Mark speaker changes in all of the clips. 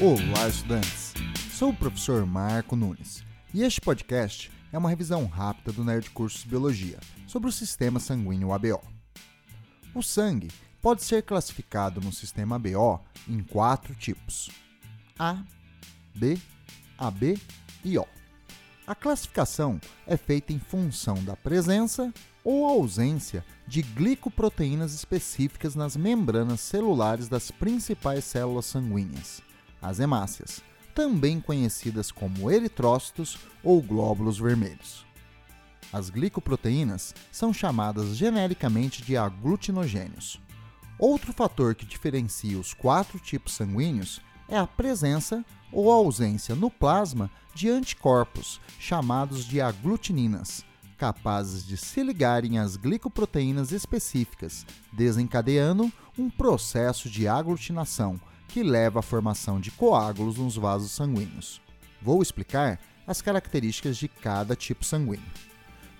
Speaker 1: Olá, estudantes! Sou o professor Marco Nunes e este podcast é uma revisão rápida do Nerd Cursos Biologia sobre o sistema sanguíneo ABO. O sangue pode ser classificado no sistema ABO em quatro tipos: A, B, AB e O. A classificação é feita em função da presença ou ausência de glicoproteínas específicas nas membranas celulares das principais células sanguíneas, as hemácias, também conhecidas como eritrócitos ou glóbulos vermelhos. As glicoproteínas são chamadas genericamente de aglutinogênios. Outro fator que diferencia os quatro tipos sanguíneos é a presença ou ausência no plasma de anticorpos, chamados de aglutininas, capazes de se ligarem às glicoproteínas específicas, desencadeando um processo de aglutinação que leva à formação de coágulos nos vasos sanguíneos. Vou explicar as características de cada tipo sanguíneo.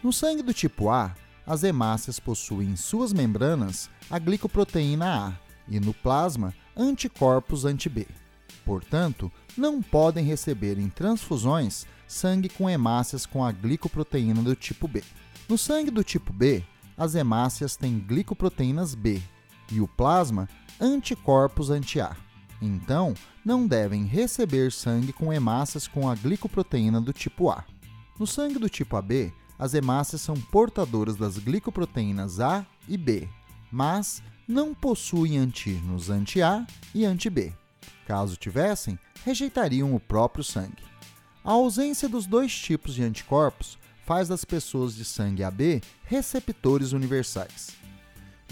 Speaker 1: No sangue do tipo A, as hemácias possuem em suas membranas a glicoproteína A e no plasma anticorpos anti-B. Portanto, não podem receber em transfusões sangue com hemácias com a glicoproteína do tipo B. No sangue do tipo B, as hemácias têm glicoproteínas B e o plasma anticorpos anti-A. Então, não devem receber sangue com hemácias com a glicoproteína do tipo A. No sangue do tipo AB, as hemácias são portadoras das glicoproteínas A e B, mas não possuem antígenos anti-A e anti-B. Caso tivessem, rejeitariam o próprio sangue. A ausência dos dois tipos de anticorpos faz das pessoas de sangue AB receptores universais.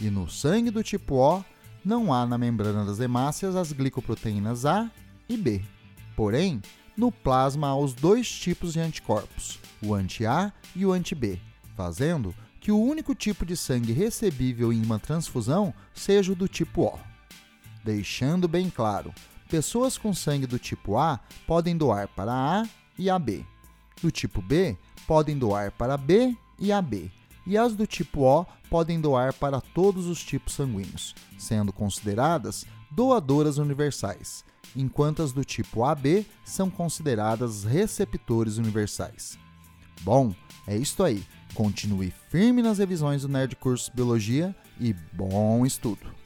Speaker 1: E no sangue do tipo O, não há na membrana das hemácias as glicoproteínas A e B. Porém, no plasma há os dois tipos de anticorpos, o anti-A e o anti-B, fazendo que o único tipo de sangue recebível em uma transfusão seja o do tipo O. Deixando bem claro, pessoas com sangue do tipo A podem doar para A e AB. Do tipo B podem doar para B e AB. E as do tipo O podem doar para todos os tipos sanguíneos, sendo consideradas doadoras universais, enquanto as do tipo AB são consideradas receptores universais. Bom, é isto aí. Continue firme nas revisões do Nerd Curso Biologia e bom estudo!